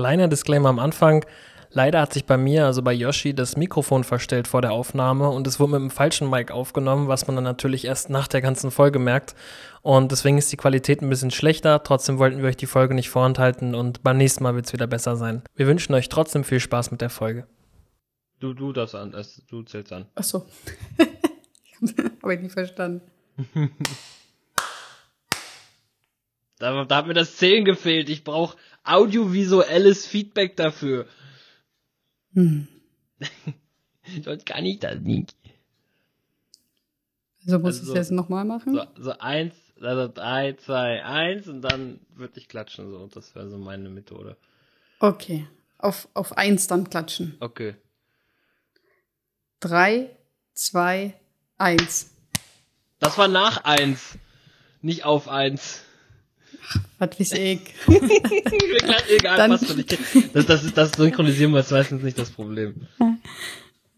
Kleiner Disclaimer am Anfang. Leider hat sich bei mir, also bei Yoshi, das Mikrofon verstellt vor der Aufnahme und es wurde mit dem falschen Mic aufgenommen, was man dann natürlich erst nach der ganzen Folge merkt. Und deswegen ist die Qualität ein bisschen schlechter. Trotzdem wollten wir euch die Folge nicht vorenthalten und beim nächsten Mal wird es wieder besser sein. Wir wünschen euch trotzdem viel Spaß mit der Folge. Du, du das an, du zählst an. Ach so. Habe ich nicht verstanden. da, da hat mir das Zählen gefehlt. Ich brauche audiovisuelles Feedback dafür. Hm. Sonst kann ich das nicht. Also muss also ich es jetzt nochmal machen? So, so eins, also drei, zwei, eins und dann würde ich klatschen. So, das wäre so meine Methode. Okay. Auf, auf eins dann klatschen. Okay. Drei, zwei, eins. Das war nach eins, nicht auf eins. Was weiß ich. Egal, Dann, passt schon. Das, das, ist, das Synchronisieren wir meistens nicht das Problem.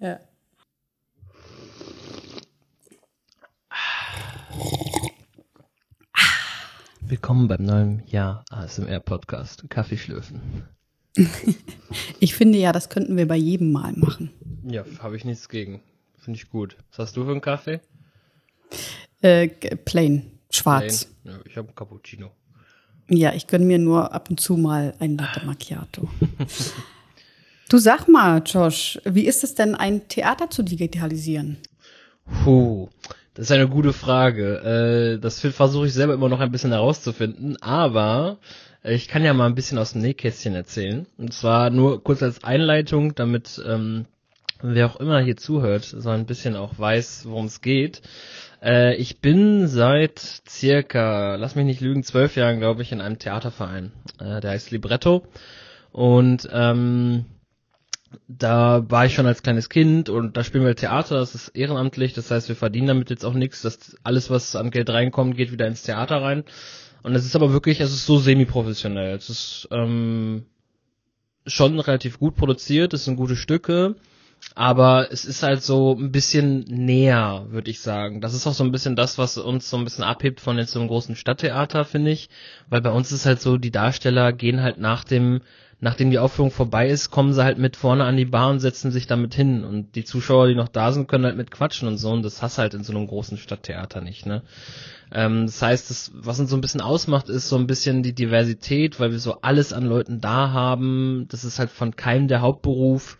Ja. Willkommen beim neuen Jahr ASMR Podcast Kaffee schlürfen. ich finde ja, das könnten wir bei jedem Mal machen. Ja, habe ich nichts gegen. Finde ich gut. Was hast du für einen Kaffee? Äh, plain, schwarz. Plain. Ja, ich habe einen Cappuccino. Ja, ich gönne mir nur ab und zu mal ein Latte Macchiato. du sag mal, Josh, wie ist es denn, ein Theater zu digitalisieren? Puh, das ist eine gute Frage. Äh, das versuche ich selber immer noch ein bisschen herauszufinden, aber ich kann ja mal ein bisschen aus dem Nähkästchen erzählen. Und zwar nur kurz als Einleitung, damit ähm, wer auch immer hier zuhört, so ein bisschen auch weiß, worum es geht. Äh, ich bin seit circa, lass mich nicht lügen, zwölf Jahren, glaube ich, in einem Theaterverein. Äh, der heißt Libretto. Und ähm, da war ich schon als kleines Kind und da spielen wir Theater, das ist ehrenamtlich, das heißt, wir verdienen damit jetzt auch nichts, dass alles, was an Geld reinkommt, geht wieder ins Theater rein. Und es ist aber wirklich, es ist so semi-professionell. Es ist ähm, schon relativ gut produziert, es sind gute Stücke, aber es ist halt so ein bisschen näher, würde ich sagen. Das ist auch so ein bisschen das, was uns so ein bisschen abhebt von jetzt so einem großen Stadttheater, finde ich. Weil bei uns ist halt so, die Darsteller gehen halt nach dem, nachdem die Aufführung vorbei ist, kommen sie halt mit vorne an die Bar und setzen sich damit hin. Und die Zuschauer, die noch da sind, können halt mit quatschen und so. Und das hast halt in so einem großen Stadttheater nicht, ne? Ähm, das heißt, das, was uns so ein bisschen ausmacht, ist so ein bisschen die Diversität, weil wir so alles an Leuten da haben. Das ist halt von keinem der Hauptberuf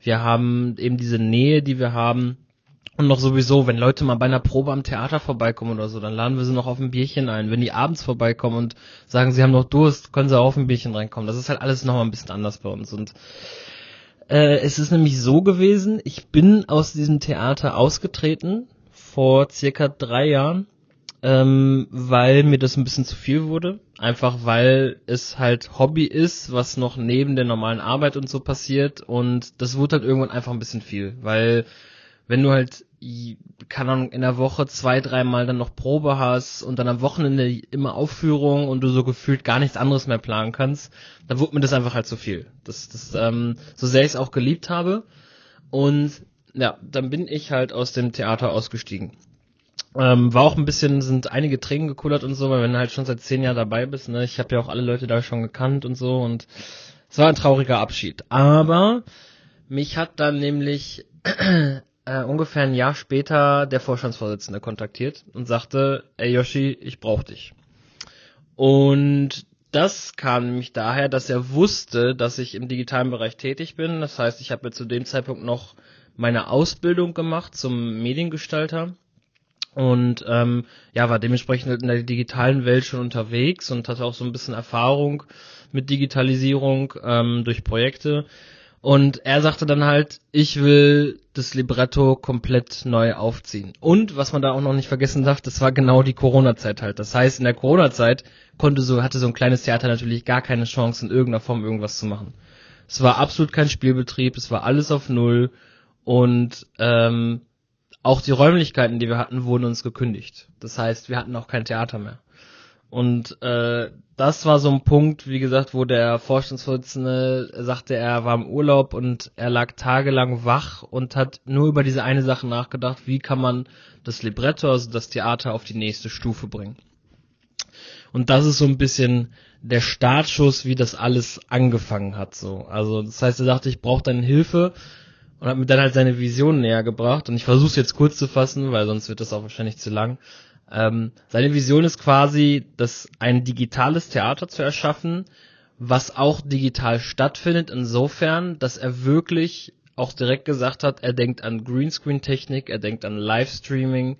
wir haben eben diese Nähe, die wir haben. Und noch sowieso, wenn Leute mal bei einer Probe am Theater vorbeikommen oder so, dann laden wir sie noch auf ein Bierchen ein. Wenn die abends vorbeikommen und sagen, sie haben noch Durst, können sie auch auf ein Bierchen reinkommen. Das ist halt alles nochmal ein bisschen anders bei uns. Und äh, es ist nämlich so gewesen, ich bin aus diesem Theater ausgetreten vor circa drei Jahren ähm, weil mir das ein bisschen zu viel wurde. Einfach weil es halt Hobby ist, was noch neben der normalen Arbeit und so passiert. Und das wurde halt irgendwann einfach ein bisschen viel. Weil wenn du halt, keine Ahnung, in der Woche zwei, dreimal dann noch Probe hast und dann am Wochenende immer Aufführung und du so gefühlt gar nichts anderes mehr planen kannst, dann wurde mir das einfach halt zu viel. Das, das, ähm, so sehr ich es auch geliebt habe. Und ja, dann bin ich halt aus dem Theater ausgestiegen. Ähm, war auch ein bisschen, sind einige Tränen gekullert und so, weil wenn du halt schon seit zehn Jahren dabei bist, ne, ich habe ja auch alle Leute da schon gekannt und so und es war ein trauriger Abschied. Aber mich hat dann nämlich äh, ungefähr ein Jahr später der Vorstandsvorsitzende kontaktiert und sagte, ey Yoshi, ich brauch dich. Und das kam nämlich daher, dass er wusste, dass ich im digitalen Bereich tätig bin. Das heißt, ich habe zu dem Zeitpunkt noch meine Ausbildung gemacht zum Mediengestalter und ähm, ja, war dementsprechend halt in der digitalen Welt schon unterwegs und hatte auch so ein bisschen Erfahrung mit Digitalisierung ähm, durch Projekte. Und er sagte dann halt, ich will das Libretto komplett neu aufziehen. Und was man da auch noch nicht vergessen darf, das war genau die Corona-Zeit halt. Das heißt, in der Corona-Zeit konnte so, hatte so ein kleines Theater natürlich gar keine Chance, in irgendeiner Form irgendwas zu machen. Es war absolut kein Spielbetrieb, es war alles auf Null und ähm, auch die Räumlichkeiten, die wir hatten, wurden uns gekündigt. Das heißt, wir hatten auch kein Theater mehr. Und äh, das war so ein Punkt, wie gesagt, wo der Vorstandsvorsitzende sagte, er war im Urlaub und er lag tagelang wach und hat nur über diese eine Sache nachgedacht, wie kann man das Libretto, also das Theater, auf die nächste Stufe bringen. Und das ist so ein bisschen der Startschuss, wie das alles angefangen hat, so. Also, das heißt, er dachte, ich brauche deine Hilfe und hat mir dann halt seine Vision näher gebracht. Und ich versuche es jetzt kurz zu fassen, weil sonst wird das auch wahrscheinlich zu lang. Ähm, seine Vision ist quasi, das ein digitales Theater zu erschaffen, was auch digital stattfindet, insofern, dass er wirklich auch direkt gesagt hat, er denkt an Greenscreen-Technik, er denkt an Livestreaming,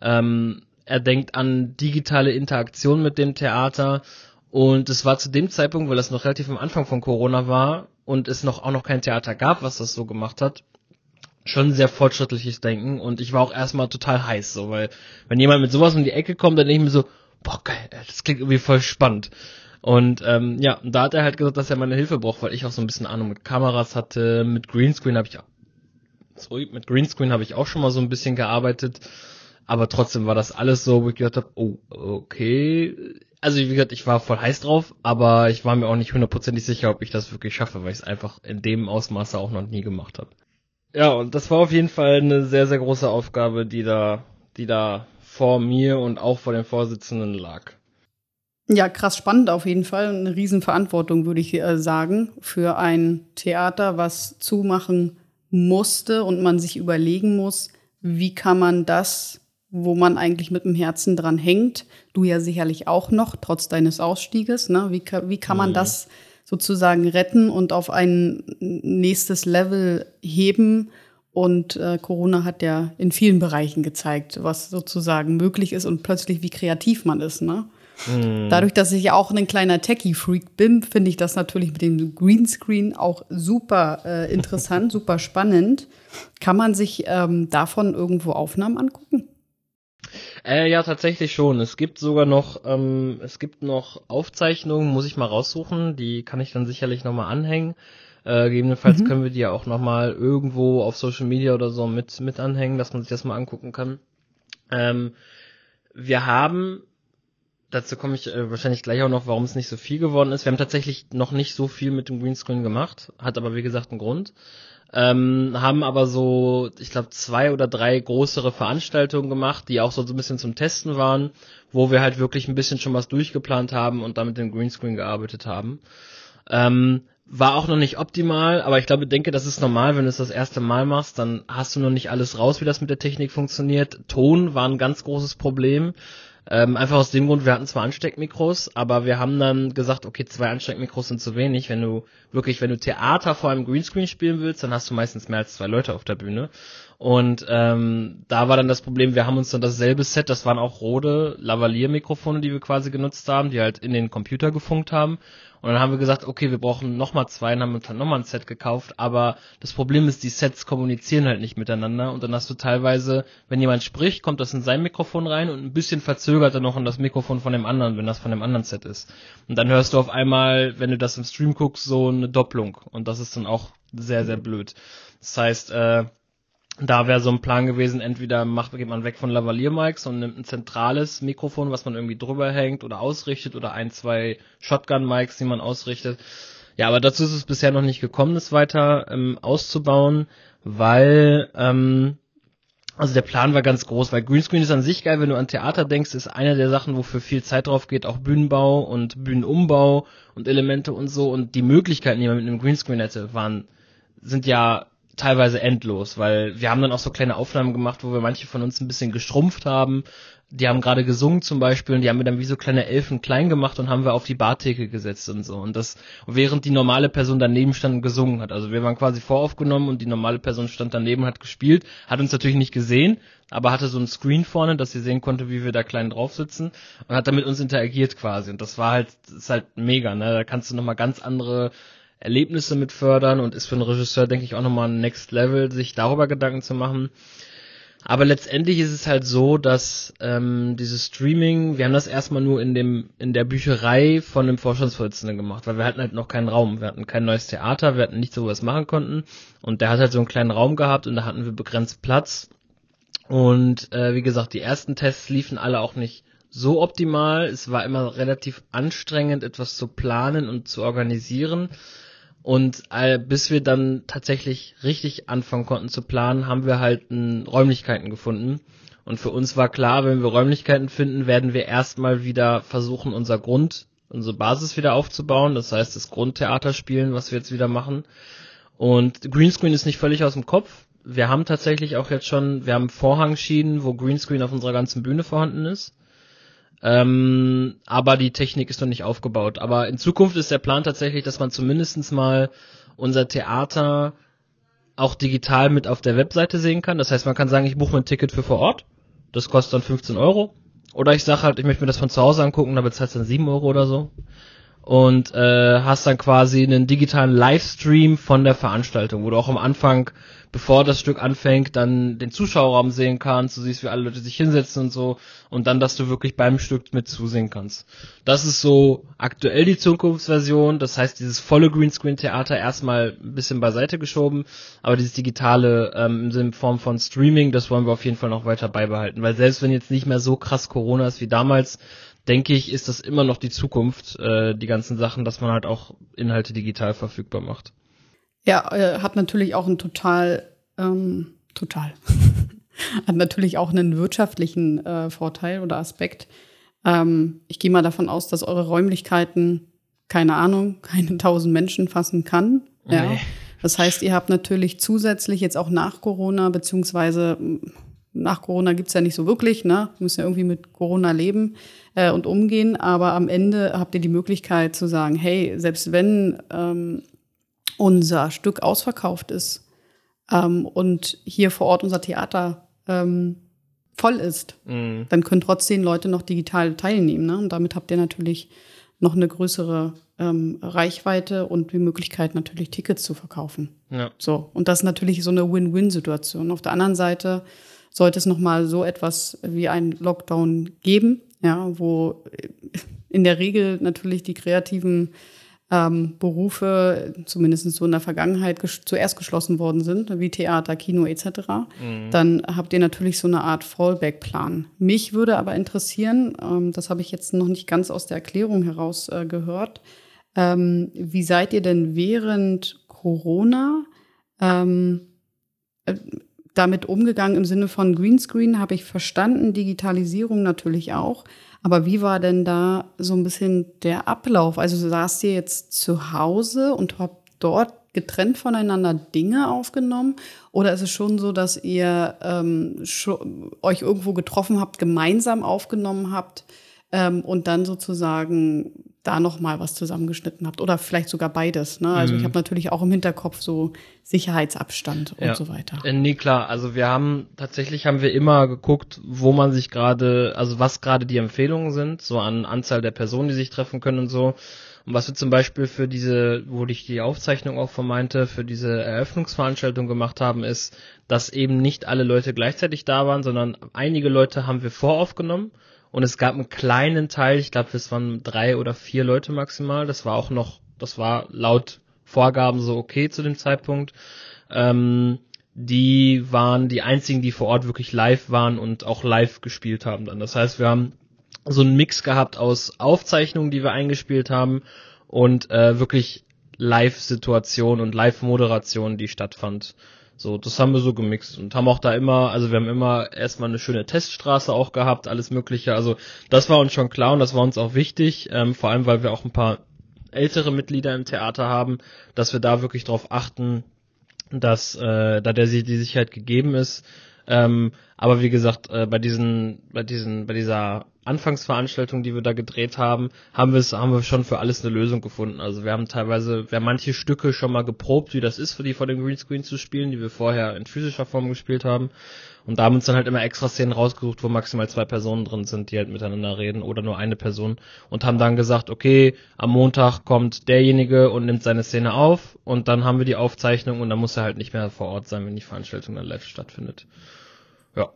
ähm, er denkt an digitale Interaktion mit dem Theater und es war zu dem Zeitpunkt, weil das noch relativ am Anfang von Corona war und es noch auch noch kein Theater gab, was das so gemacht hat, schon sehr fortschrittliches Denken und ich war auch erstmal total heiß, so, weil wenn jemand mit sowas um die Ecke kommt, dann denke ich mir so, boah geil, das klingt irgendwie voll spannend. Und ähm, ja, da hat er halt gesagt, dass er meine Hilfe braucht, weil ich auch so ein bisschen Ahnung mit Kameras hatte, mit Greenscreen habe ich auch, sorry, mit Greenscreen habe ich auch schon mal so ein bisschen gearbeitet, aber trotzdem war das alles so, wo ich gedacht habe, oh, okay. Also wie gesagt, ich war voll heiß drauf, aber ich war mir auch nicht hundertprozentig sicher, ob ich das wirklich schaffe, weil ich es einfach in dem Ausmaße auch noch nie gemacht habe. Ja, und das war auf jeden Fall eine sehr, sehr große Aufgabe, die da, die da vor mir und auch vor den Vorsitzenden lag. Ja, krass spannend auf jeden Fall. Eine Riesenverantwortung, würde ich äh, sagen, für ein Theater, was zumachen musste und man sich überlegen muss, wie kann man das, wo man eigentlich mit dem Herzen dran hängt, du ja sicherlich auch noch, trotz deines Ausstieges, ne? wie, wie kann man mhm. das sozusagen retten und auf ein nächstes Level heben? Und äh, Corona hat ja in vielen Bereichen gezeigt, was sozusagen möglich ist und plötzlich wie kreativ man ist. Ne? Mhm. Dadurch, dass ich ja auch ein kleiner Techie-Freak bin, finde ich das natürlich mit dem Greenscreen auch super äh, interessant, super spannend. Kann man sich ähm, davon irgendwo Aufnahmen angucken? Äh, ja, tatsächlich schon. Es gibt sogar noch, ähm, es gibt noch Aufzeichnungen, muss ich mal raussuchen. Die kann ich dann sicherlich nochmal anhängen. Äh, gegebenenfalls mhm. können wir die ja auch nochmal irgendwo auf Social Media oder so mit, mit anhängen, dass man sich das mal angucken kann. Ähm, wir haben dazu komme ich äh, wahrscheinlich gleich auch noch, warum es nicht so viel geworden ist. Wir haben tatsächlich noch nicht so viel mit dem Greenscreen gemacht, hat aber wie gesagt einen Grund. Ähm, haben aber so, ich glaube, zwei oder drei größere Veranstaltungen gemacht, die auch so ein bisschen zum Testen waren, wo wir halt wirklich ein bisschen schon was durchgeplant haben und damit dem Greenscreen gearbeitet haben. Ähm, war auch noch nicht optimal, aber ich glaube, denke, das ist normal, wenn du es das erste Mal machst, dann hast du noch nicht alles raus, wie das mit der Technik funktioniert. Ton war ein ganz großes Problem. Ähm, einfach aus dem Grund, wir hatten zwar Ansteckmikros, aber wir haben dann gesagt, okay, zwei Ansteckmikros sind zu wenig. Wenn du wirklich, wenn du Theater vor einem Greenscreen spielen willst, dann hast du meistens mehr als zwei Leute auf der Bühne. Und ähm, da war dann das Problem, wir haben uns dann dasselbe Set, das waren auch Rode Lavalier-Mikrofone, die wir quasi genutzt haben, die halt in den Computer gefunkt haben. Und dann haben wir gesagt, okay, wir brauchen nochmal zwei, und haben uns dann nochmal ein Set gekauft, aber das Problem ist, die Sets kommunizieren halt nicht miteinander und dann hast du teilweise, wenn jemand spricht, kommt das in sein Mikrofon rein und ein bisschen verzögert er noch in das Mikrofon von dem anderen, wenn das von dem anderen Set ist. Und dann hörst du auf einmal, wenn du das im Stream guckst, so eine Doppelung und das ist dann auch sehr, sehr blöd. Das heißt, äh, da wäre so ein Plan gewesen, entweder macht, geht man weg von Lavalier-Mics und nimmt ein zentrales Mikrofon, was man irgendwie drüber hängt oder ausrichtet oder ein, zwei Shotgun-Mics, die man ausrichtet. Ja, aber dazu ist es bisher noch nicht gekommen, das weiter ähm, auszubauen, weil ähm, also der Plan war ganz groß, weil Greenscreen ist an sich geil, wenn du an Theater denkst, ist eine der Sachen, wofür viel Zeit drauf geht, auch Bühnenbau und Bühnenumbau und Elemente und so und die Möglichkeiten, die man mit einem Greenscreen hätte, waren sind ja teilweise endlos, weil wir haben dann auch so kleine Aufnahmen gemacht, wo wir manche von uns ein bisschen gestrumpft haben. Die haben gerade gesungen zum Beispiel und die haben wir dann wie so kleine Elfen klein gemacht und haben wir auf die Bartheke gesetzt und so. Und das, während die normale Person daneben stand und gesungen hat. Also wir waren quasi voraufgenommen und die normale Person stand daneben und hat gespielt, hat uns natürlich nicht gesehen, aber hatte so ein Screen vorne, dass sie sehen konnte, wie wir da klein drauf sitzen und hat dann mit uns interagiert quasi. Und das war halt, ist halt mega, ne? Da kannst du nochmal ganz andere Erlebnisse mit fördern und ist für einen Regisseur, denke ich, auch nochmal ein Next Level, sich darüber Gedanken zu machen. Aber letztendlich ist es halt so, dass ähm, dieses Streaming, wir haben das erstmal nur in dem in der Bücherei von dem Vorstandsvorsitzenden gemacht, weil wir hatten halt noch keinen Raum, wir hatten kein neues Theater, wir hatten nichts, wo wir es machen konnten. Und der hat halt so einen kleinen Raum gehabt und da hatten wir begrenzt Platz. Und äh, wie gesagt, die ersten Tests liefen alle auch nicht so optimal. Es war immer relativ anstrengend, etwas zu planen und zu organisieren. Und äh, bis wir dann tatsächlich richtig anfangen konnten zu planen, haben wir halt n, Räumlichkeiten gefunden. Und für uns war klar, wenn wir Räumlichkeiten finden, werden wir erstmal wieder versuchen, unser Grund, unsere Basis wieder aufzubauen. Das heißt, das Grundtheater spielen, was wir jetzt wieder machen. Und Greenscreen ist nicht völlig aus dem Kopf. Wir haben tatsächlich auch jetzt schon, wir haben Vorhangschienen, wo Greenscreen auf unserer ganzen Bühne vorhanden ist. Ähm, aber die Technik ist noch nicht aufgebaut. Aber in Zukunft ist der Plan tatsächlich, dass man zumindestens mal unser Theater auch digital mit auf der Webseite sehen kann. Das heißt, man kann sagen, ich buche mir ein Ticket für vor Ort. Das kostet dann 15 Euro. Oder ich sage halt, ich möchte mir das von zu Hause angucken, da bezahlst du dann 7 Euro oder so und äh, hast dann quasi einen digitalen Livestream von der Veranstaltung, wo du auch am Anfang, bevor das Stück anfängt, dann den Zuschauerraum sehen kannst, du siehst, wie alle Leute sich hinsetzen und so und dann, dass du wirklich beim Stück mit zusehen kannst. Das ist so aktuell die Zukunftsversion, das heißt, dieses volle Greenscreen-Theater erstmal ein bisschen beiseite geschoben, aber dieses digitale ähm, in Form von Streaming, das wollen wir auf jeden Fall noch weiter beibehalten, weil selbst wenn jetzt nicht mehr so krass Corona ist wie damals, denke ich, ist das immer noch die Zukunft, äh, die ganzen Sachen, dass man halt auch Inhalte digital verfügbar macht. Ja, äh, hat natürlich auch einen total, ähm, total, hat natürlich auch einen wirtschaftlichen äh, Vorteil oder Aspekt. Ähm, ich gehe mal davon aus, dass eure Räumlichkeiten, keine Ahnung, keine tausend Menschen fassen kann. Ja. Nee. Das heißt, ihr habt natürlich zusätzlich jetzt auch nach Corona, beziehungsweise nach Corona gibt's ja nicht so wirklich, ne? Wir müssen ja irgendwie mit Corona leben äh, und umgehen. Aber am Ende habt ihr die Möglichkeit zu sagen, hey, selbst wenn ähm, unser Stück ausverkauft ist ähm, und hier vor Ort unser Theater ähm, voll ist, mhm. dann können trotzdem Leute noch digital teilnehmen. Ne? Und damit habt ihr natürlich noch eine größere ähm, Reichweite und die Möglichkeit, natürlich Tickets zu verkaufen. Ja. So. Und das ist natürlich so eine Win-Win-Situation. Auf der anderen Seite sollte es nochmal so etwas wie ein Lockdown geben, ja, wo in der Regel natürlich die kreativen ähm, Berufe, zumindest so in der Vergangenheit, ges zuerst geschlossen worden sind, wie Theater, Kino etc., mhm. dann habt ihr natürlich so eine Art Fallback-Plan. Mich würde aber interessieren, ähm, das habe ich jetzt noch nicht ganz aus der Erklärung heraus äh, gehört, ähm, wie seid ihr denn während Corona ähm, äh, damit umgegangen im Sinne von Greenscreen, habe ich verstanden, Digitalisierung natürlich auch. Aber wie war denn da so ein bisschen der Ablauf? Also saßt ihr jetzt zu Hause und habt dort getrennt voneinander Dinge aufgenommen? Oder ist es schon so, dass ihr ähm, euch irgendwo getroffen habt, gemeinsam aufgenommen habt ähm, und dann sozusagen da noch mal was zusammengeschnitten habt oder vielleicht sogar beides. Ne? Also mhm. ich habe natürlich auch im Hinterkopf so Sicherheitsabstand ja. und so weiter. Äh, nee, klar. Also wir haben tatsächlich haben wir immer geguckt, wo man sich gerade, also was gerade die Empfehlungen sind, so an Anzahl der Personen, die sich treffen können und so. Und was wir zum Beispiel für diese, wo ich die Aufzeichnung auch vermeinte, für diese Eröffnungsveranstaltung gemacht haben, ist, dass eben nicht alle Leute gleichzeitig da waren, sondern einige Leute haben wir voraufgenommen und es gab einen kleinen Teil, ich glaube, es waren drei oder vier Leute maximal. Das war auch noch, das war laut Vorgaben so okay zu dem Zeitpunkt. Ähm, die waren die einzigen, die vor Ort wirklich live waren und auch live gespielt haben dann. Das heißt, wir haben so einen Mix gehabt aus Aufzeichnungen, die wir eingespielt haben und äh, wirklich Live-Situation und Live-Moderation, die stattfand. So, das haben wir so gemixt und haben auch da immer, also wir haben immer erstmal eine schöne Teststraße auch gehabt, alles Mögliche. Also das war uns schon klar und das war uns auch wichtig, ähm, vor allem weil wir auch ein paar ältere Mitglieder im Theater haben, dass wir da wirklich darauf achten, dass äh, da der die Sicherheit gegeben ist. Ähm, aber wie gesagt, äh, bei diesen, bei diesen, bei dieser Anfangsveranstaltung, die wir da gedreht haben, haben wir es, haben wir schon für alles eine Lösung gefunden. Also wir haben teilweise, wir haben manche Stücke schon mal geprobt, wie das ist, für die vor dem Greenscreen zu spielen, die wir vorher in physischer Form gespielt haben. Und da haben uns dann halt immer extra Szenen rausgesucht, wo maximal zwei Personen drin sind, die halt miteinander reden oder nur eine Person und haben dann gesagt, okay, am Montag kommt derjenige und nimmt seine Szene auf und dann haben wir die Aufzeichnung und dann muss er halt nicht mehr vor Ort sein, wenn die Veranstaltung dann live stattfindet. Ja.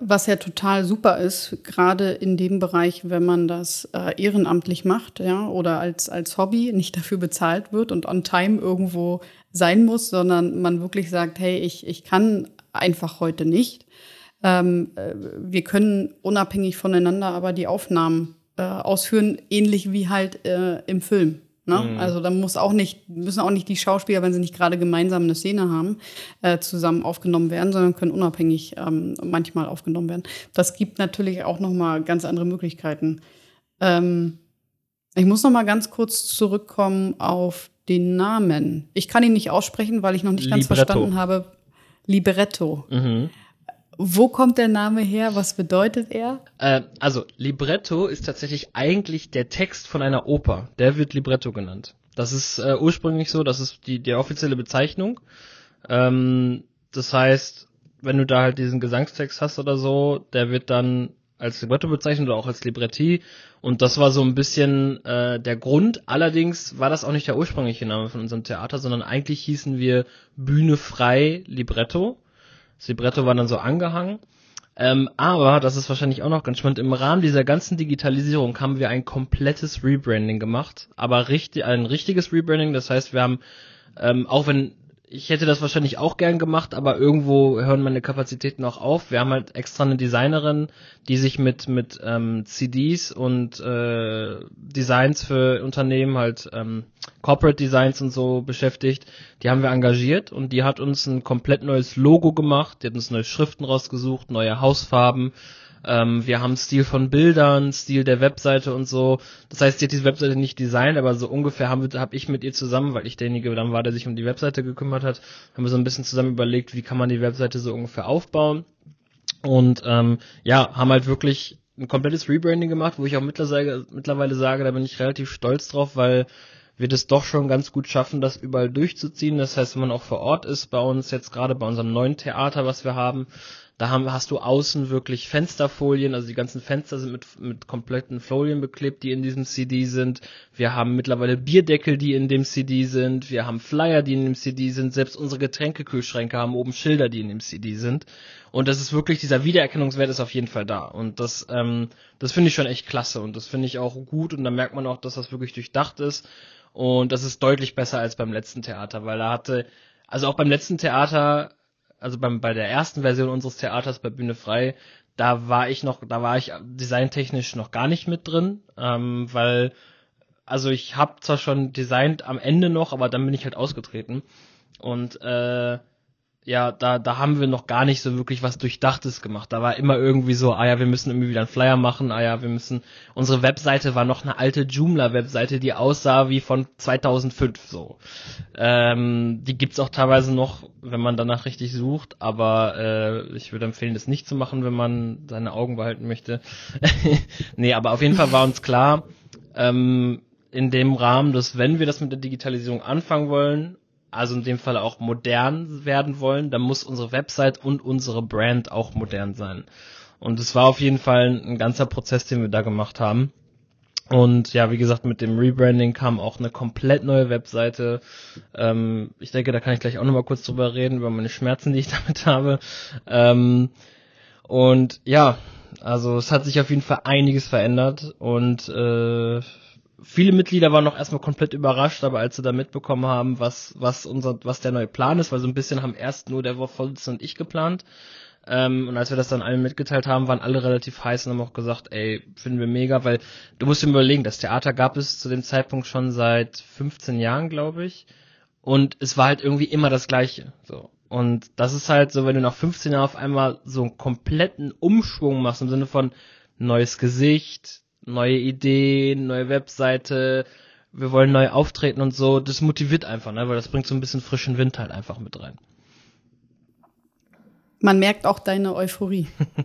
Was ja total super ist, gerade in dem Bereich, wenn man das äh, ehrenamtlich macht, ja, oder als, als Hobby nicht dafür bezahlt wird und on time irgendwo sein muss, sondern man wirklich sagt, hey, ich, ich kann einfach heute nicht. Ähm, äh, wir können unabhängig voneinander aber die Aufnahmen äh, ausführen, ähnlich wie halt äh, im Film. Ne? Mhm. Also da muss auch nicht, müssen auch nicht die Schauspieler, wenn sie nicht gerade gemeinsam eine Szene haben, äh, zusammen aufgenommen werden, sondern können unabhängig ähm, manchmal aufgenommen werden. Das gibt natürlich auch noch mal ganz andere Möglichkeiten. Ähm, ich muss noch mal ganz kurz zurückkommen auf den Namen. Ich kann ihn nicht aussprechen, weil ich noch nicht ganz Libretto. verstanden habe. Libretto. Mhm. Wo kommt der Name her? Was bedeutet er? Äh, also, Libretto ist tatsächlich eigentlich der Text von einer Oper. Der wird Libretto genannt. Das ist äh, ursprünglich so, das ist die, die offizielle Bezeichnung. Ähm, das heißt, wenn du da halt diesen Gesangstext hast oder so, der wird dann als Libretto bezeichnet oder auch als Libretti. Und das war so ein bisschen äh, der Grund. Allerdings war das auch nicht der ursprüngliche Name von unserem Theater, sondern eigentlich hießen wir Bühne frei Libretto. Das Libretto war dann so angehangen. Ähm, aber, das ist wahrscheinlich auch noch ganz spannend, im Rahmen dieser ganzen Digitalisierung haben wir ein komplettes Rebranding gemacht. Aber richtig, ein richtiges Rebranding, das heißt, wir haben, ähm, auch wenn ich hätte das wahrscheinlich auch gern gemacht, aber irgendwo hören meine Kapazitäten auch auf. Wir haben halt extra eine Designerin, die sich mit mit ähm, CDs und äh, Designs für Unternehmen halt ähm, Corporate Designs und so beschäftigt. Die haben wir engagiert und die hat uns ein komplett neues Logo gemacht. Die hat uns neue Schriften rausgesucht, neue Hausfarben ähm, wir haben Stil von Bildern, Stil der Webseite und so. Das heißt, sie hat diese Webseite nicht designt, aber so ungefähr habe ich mit ihr zusammen, weil ich derjenige dann war, der sich um die Webseite gekümmert hat, haben wir so ein bisschen zusammen überlegt, wie kann man die Webseite so ungefähr aufbauen. Und ähm, ja, haben halt wirklich ein komplettes Rebranding gemacht, wo ich auch mittlerweile, mittlerweile sage, da bin ich relativ stolz drauf, weil wir das doch schon ganz gut schaffen, das überall durchzuziehen. Das heißt, wenn man auch vor Ort ist, bei uns jetzt gerade bei unserem neuen Theater, was wir haben, da haben, hast du außen wirklich Fensterfolien, also die ganzen Fenster sind mit, mit kompletten Folien beklebt, die in diesem CD sind. Wir haben mittlerweile Bierdeckel, die in dem CD sind. Wir haben Flyer, die in dem CD sind. Selbst unsere Getränkekühlschränke haben oben Schilder, die in dem CD sind. Und das ist wirklich, dieser Wiedererkennungswert ist auf jeden Fall da. Und das, ähm, das finde ich schon echt klasse und das finde ich auch gut und da merkt man auch, dass das wirklich durchdacht ist. Und das ist deutlich besser als beim letzten Theater, weil da hatte, also auch beim letzten Theater also beim, bei der ersten Version unseres Theaters bei Bühne frei, da war ich noch, da war ich designtechnisch noch gar nicht mit drin, ähm, weil, also ich habe zwar schon designt am Ende noch, aber dann bin ich halt ausgetreten. Und äh, ja, da, da haben wir noch gar nicht so wirklich was Durchdachtes gemacht. Da war immer irgendwie so, ah ja, wir müssen irgendwie wieder einen Flyer machen, ah ja, wir müssen, unsere Webseite war noch eine alte Joomla-Webseite, die aussah wie von 2005 so. Ähm, die gibt's auch teilweise noch, wenn man danach richtig sucht, aber äh, ich würde empfehlen, das nicht zu machen, wenn man seine Augen behalten möchte. nee, aber auf jeden Fall war uns klar, ähm, in dem Rahmen, dass wenn wir das mit der Digitalisierung anfangen wollen also in dem Fall auch modern werden wollen, dann muss unsere Website und unsere Brand auch modern sein. Und es war auf jeden Fall ein ganzer Prozess, den wir da gemacht haben. Und ja, wie gesagt, mit dem Rebranding kam auch eine komplett neue Webseite. Ähm, ich denke, da kann ich gleich auch nochmal kurz drüber reden, über meine Schmerzen, die ich damit habe. Ähm, und ja, also es hat sich auf jeden Fall einiges verändert und äh, viele Mitglieder waren noch erstmal komplett überrascht, aber als sie da mitbekommen haben, was, was unser, was der neue Plan ist, weil so ein bisschen haben erst nur der Vorsitzende und ich geplant. Ähm, und als wir das dann allen mitgeteilt haben, waren alle relativ heiß und haben auch gesagt, ey, finden wir mega, weil du musst dir überlegen, das Theater gab es zu dem Zeitpunkt schon seit 15 Jahren, glaube ich. Und es war halt irgendwie immer das Gleiche. So. Und das ist halt so, wenn du nach 15 Jahren auf einmal so einen kompletten Umschwung machst, im Sinne von neues Gesicht, neue Ideen, neue Webseite, wir wollen neu auftreten und so, das motiviert einfach, ne? weil das bringt so ein bisschen frischen Wind halt einfach mit rein. Man merkt auch deine Euphorie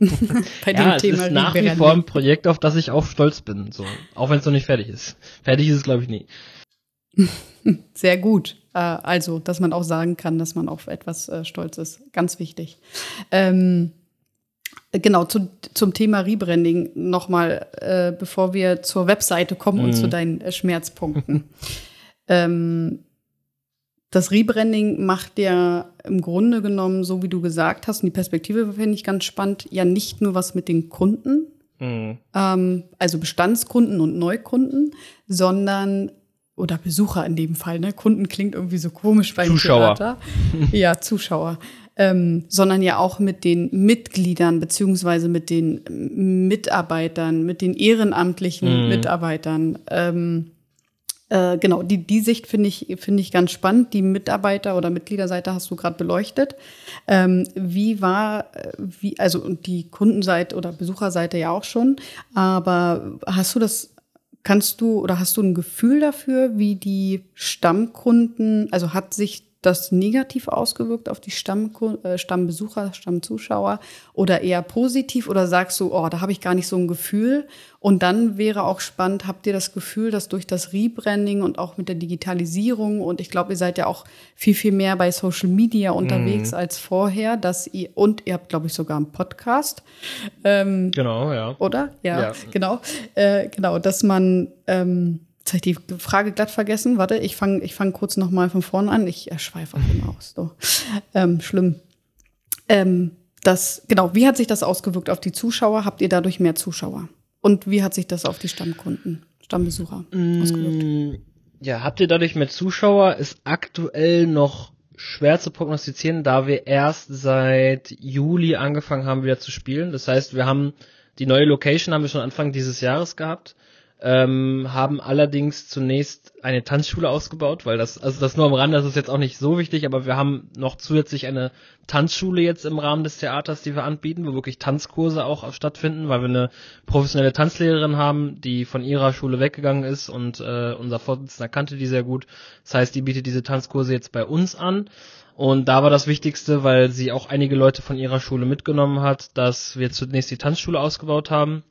bei dem ja, Thema. Es ist nach wie vor ein Projekt, auf das ich auch stolz bin, so auch wenn es noch nicht fertig ist. Fertig ist es, glaube ich, nie. Sehr gut. Äh, also, dass man auch sagen kann, dass man auf etwas äh, stolz ist, ganz wichtig. Ähm, Genau, zu, zum Thema Rebranding nochmal, äh, bevor wir zur Webseite kommen mhm. und zu deinen äh, Schmerzpunkten. ähm, das Rebranding macht ja im Grunde genommen, so wie du gesagt hast, und die Perspektive finde ich ganz spannend, ja nicht nur was mit den Kunden, mhm. ähm, also Bestandskunden und Neukunden, sondern oder Besucher in dem Fall, ne? Kunden klingt irgendwie so komisch beim Zuschauer. Theater. Ja, Zuschauer ähm, sondern ja auch mit den Mitgliedern beziehungsweise mit den Mitarbeitern, mit den ehrenamtlichen mhm. Mitarbeitern. Ähm, Äh, genau, die, die Sicht finde ich, finde ich ganz spannend. Die Mitarbeiter- oder Mitgliederseite hast du gerade beleuchtet. Ähm, wie war, äh, wie, also die Kundenseite oder Besucherseite ja auch schon, aber hast du das Kannst du oder hast du ein Gefühl dafür, wie die Stammkunden, also hat sich das negativ ausgewirkt auf die Stamm, äh, Stammbesucher, Stammzuschauer oder eher positiv oder sagst du, oh, da habe ich gar nicht so ein Gefühl? Und dann wäre auch spannend, habt ihr das Gefühl, dass durch das Rebranding und auch mit der Digitalisierung und ich glaube, ihr seid ja auch viel, viel mehr bei Social Media unterwegs mhm. als vorher, dass ihr, und ihr habt, glaube ich, sogar einen Podcast. Ähm, genau, ja. Oder? Ja, ja. genau. Äh, genau, dass man ähm, Jetzt habe ich die Frage glatt vergessen. Warte, ich fange ich fang kurz noch mal von vorne an. Ich schweife auch immer aus. So. Ähm, schlimm. Ähm, das, genau, wie hat sich das ausgewirkt auf die Zuschauer? Habt ihr dadurch mehr Zuschauer? Und wie hat sich das auf die Stammkunden, Stammbesucher mm, ausgewirkt? Ja, habt ihr dadurch mehr Zuschauer? Ist aktuell noch schwer zu prognostizieren, da wir erst seit Juli angefangen haben, wieder zu spielen. Das heißt, wir haben die neue Location haben wir schon Anfang dieses Jahres gehabt ähm, haben allerdings zunächst eine Tanzschule ausgebaut, weil das, also das nur am Rande, das ist jetzt auch nicht so wichtig, aber wir haben noch zusätzlich eine Tanzschule jetzt im Rahmen des Theaters, die wir anbieten, wo wirklich Tanzkurse auch stattfinden, weil wir eine professionelle Tanzlehrerin haben, die von ihrer Schule weggegangen ist und äh, unser Vorsitzender kannte die sehr gut. Das heißt, die bietet diese Tanzkurse jetzt bei uns an. Und da war das Wichtigste, weil sie auch einige Leute von ihrer Schule mitgenommen hat, dass wir zunächst die Tanzschule ausgebaut haben.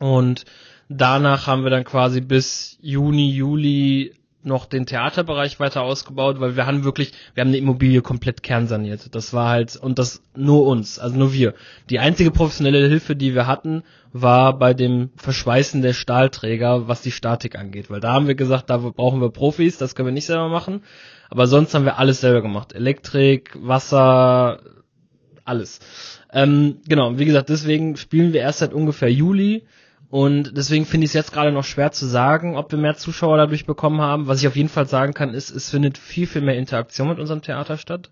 Und Danach haben wir dann quasi bis Juni, Juli noch den Theaterbereich weiter ausgebaut, weil wir haben wirklich, wir haben eine Immobilie komplett kernsaniert. Das war halt, und das nur uns, also nur wir. Die einzige professionelle Hilfe, die wir hatten, war bei dem Verschweißen der Stahlträger, was die Statik angeht. Weil da haben wir gesagt, da brauchen wir Profis, das können wir nicht selber machen. Aber sonst haben wir alles selber gemacht. Elektrik, Wasser, alles. Ähm, genau, wie gesagt, deswegen spielen wir erst seit ungefähr Juli und deswegen finde ich es jetzt gerade noch schwer zu sagen, ob wir mehr Zuschauer dadurch bekommen haben. Was ich auf jeden Fall sagen kann, ist, es findet viel, viel mehr Interaktion mit unserem Theater statt.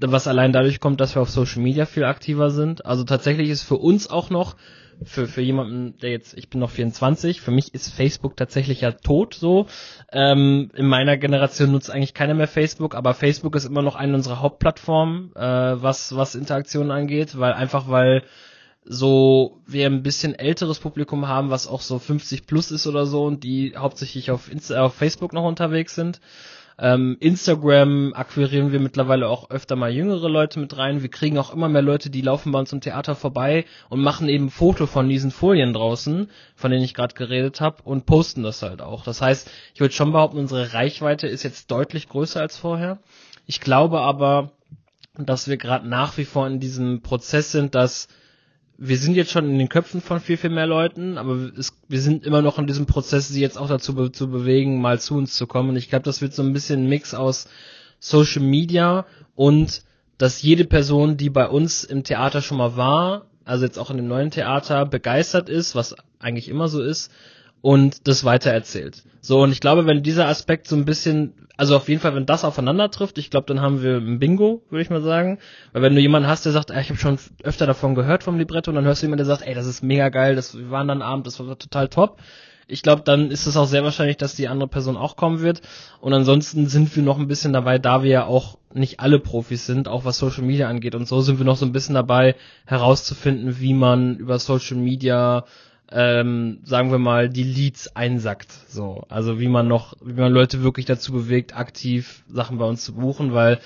Was allein dadurch kommt, dass wir auf Social Media viel aktiver sind. Also tatsächlich ist für uns auch noch, für, für jemanden, der jetzt, ich bin noch 24, für mich ist Facebook tatsächlich ja tot so. Ähm, in meiner Generation nutzt eigentlich keiner mehr Facebook, aber Facebook ist immer noch eine unserer Hauptplattformen, äh, was, was Interaktionen angeht, weil einfach weil so wir ein bisschen älteres Publikum haben, was auch so 50 plus ist oder so und die hauptsächlich auf, Insta auf Facebook noch unterwegs sind. Ähm, Instagram akquirieren wir mittlerweile auch öfter mal jüngere Leute mit rein. Wir kriegen auch immer mehr Leute, die laufen bei uns im Theater vorbei und machen eben Foto von diesen Folien draußen, von denen ich gerade geredet habe, und posten das halt auch. Das heißt, ich würde schon behaupten, unsere Reichweite ist jetzt deutlich größer als vorher. Ich glaube aber, dass wir gerade nach wie vor in diesem Prozess sind, dass wir sind jetzt schon in den Köpfen von viel, viel mehr Leuten, aber es, wir sind immer noch in diesem Prozess, sie jetzt auch dazu be zu bewegen, mal zu uns zu kommen. Und ich glaube, das wird so ein bisschen ein Mix aus Social Media und dass jede Person, die bei uns im Theater schon mal war, also jetzt auch in dem neuen Theater, begeistert ist, was eigentlich immer so ist, und das weitererzählt. So, und ich glaube, wenn dieser Aspekt so ein bisschen, also auf jeden Fall, wenn das aufeinander trifft, ich glaube, dann haben wir ein Bingo, würde ich mal sagen. Weil wenn du jemanden hast, der sagt, ey, ich habe schon öfter davon gehört vom Libretto, und dann hörst du jemanden, der sagt, ey, das ist mega geil, das, wir waren dann Abend, das war total top. Ich glaube, dann ist es auch sehr wahrscheinlich, dass die andere Person auch kommen wird. Und ansonsten sind wir noch ein bisschen dabei, da wir ja auch nicht alle Profis sind, auch was Social Media angeht. Und so sind wir noch so ein bisschen dabei, herauszufinden, wie man über Social Media ähm, sagen wir mal, die Leads einsackt. So, also wie man noch, wie man Leute wirklich dazu bewegt, aktiv Sachen bei uns zu buchen, weil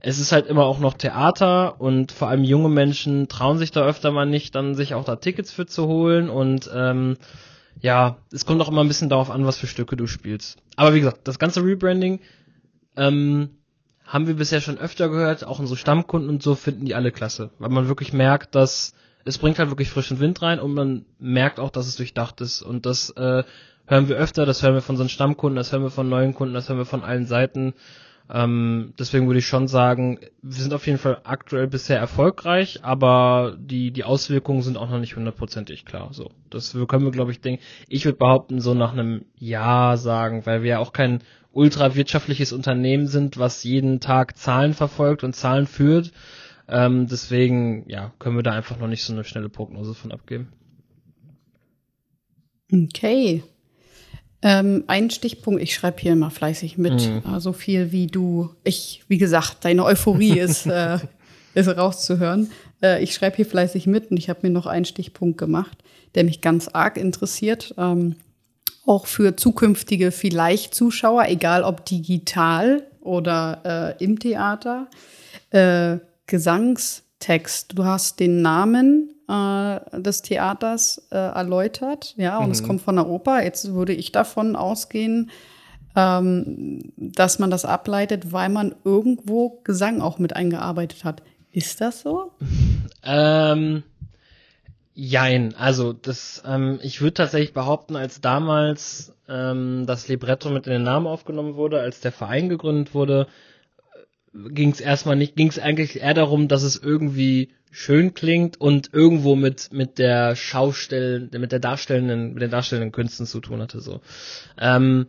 es ist halt immer auch noch Theater und vor allem junge Menschen trauen sich da öfter mal nicht, dann sich auch da Tickets für zu holen und ähm, ja, es kommt auch immer ein bisschen darauf an, was für Stücke du spielst. Aber wie gesagt, das ganze Rebranding ähm, haben wir bisher schon öfter gehört, auch unsere Stammkunden und so finden die alle klasse, weil man wirklich merkt, dass es bringt halt wirklich frischen Wind rein und man merkt auch, dass es durchdacht ist. Und das äh, hören wir öfter, das hören wir von unseren Stammkunden, das hören wir von neuen Kunden, das hören wir von allen Seiten. Ähm, deswegen würde ich schon sagen, wir sind auf jeden Fall aktuell bisher erfolgreich, aber die, die Auswirkungen sind auch noch nicht hundertprozentig klar. So, das können wir, glaube ich, denken. Ich würde behaupten, so nach einem Jahr sagen, weil wir ja auch kein ultra wirtschaftliches Unternehmen sind, was jeden Tag Zahlen verfolgt und Zahlen führt, ähm, deswegen, ja, können wir da einfach noch nicht so eine schnelle Prognose von abgeben. Okay. Ähm, ein Stichpunkt, ich schreibe hier immer fleißig mit, mhm. so viel wie du. Ich, wie gesagt, deine Euphorie ist, äh, ist rauszuhören. Äh, ich schreibe hier fleißig mit und ich habe mir noch einen Stichpunkt gemacht, der mich ganz arg interessiert. Ähm, auch für zukünftige vielleicht Zuschauer, egal ob digital oder äh, im Theater. Äh, Gesangstext. Du hast den Namen äh, des Theaters äh, erläutert, ja, und mhm. es kommt von der Oper. Jetzt würde ich davon ausgehen, ähm, dass man das ableitet, weil man irgendwo Gesang auch mit eingearbeitet hat. Ist das so? Ähm, jein. Also das, ähm, ich würde tatsächlich behaupten, als damals ähm, das Libretto mit in den Namen aufgenommen wurde, als der Verein gegründet wurde, ging es erstmal nicht, ging es eigentlich eher darum, dass es irgendwie schön klingt und irgendwo mit mit der Schaustellen, mit der darstellenden, mit den darstellenden Künsten zu tun hatte so. Ähm,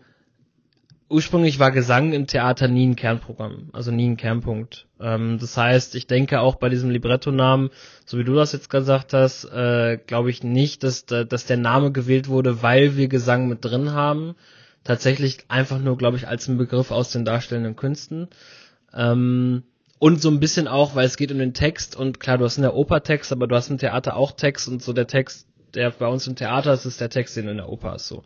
ursprünglich war Gesang im Theater nie ein Kernprogramm, also nie ein Kernpunkt. Ähm, das heißt, ich denke auch bei diesem Libretto-Namen, so wie du das jetzt gesagt hast, äh, glaube ich nicht, dass, dass der Name gewählt wurde, weil wir Gesang mit drin haben. Tatsächlich einfach nur, glaube ich, als ein Begriff aus den darstellenden Künsten. Ähm, und so ein bisschen auch, weil es geht um den Text und klar, du hast in der Oper Text, aber du hast im Theater auch Text und so der Text, der bei uns im Theater ist, ist der Text, den in der Oper ist so.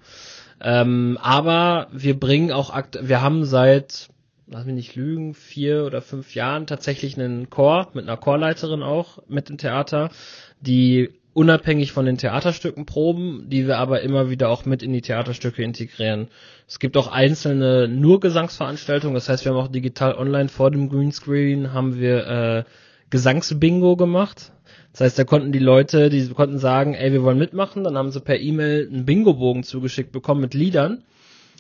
Ähm, aber wir bringen auch, akt wir haben seit, lass mich nicht lügen, vier oder fünf Jahren tatsächlich einen Chor mit einer Chorleiterin auch mit dem Theater, die unabhängig von den Theaterstücken proben, die wir aber immer wieder auch mit in die Theaterstücke integrieren. Es gibt auch einzelne nur Gesangsveranstaltungen, das heißt, wir haben auch digital online vor dem Greenscreen haben wir äh, Gesangsbingo gemacht. Das heißt, da konnten die Leute, die konnten sagen, ey, wir wollen mitmachen, dann haben sie per E-Mail einen Bingo-Bogen zugeschickt bekommen mit Liedern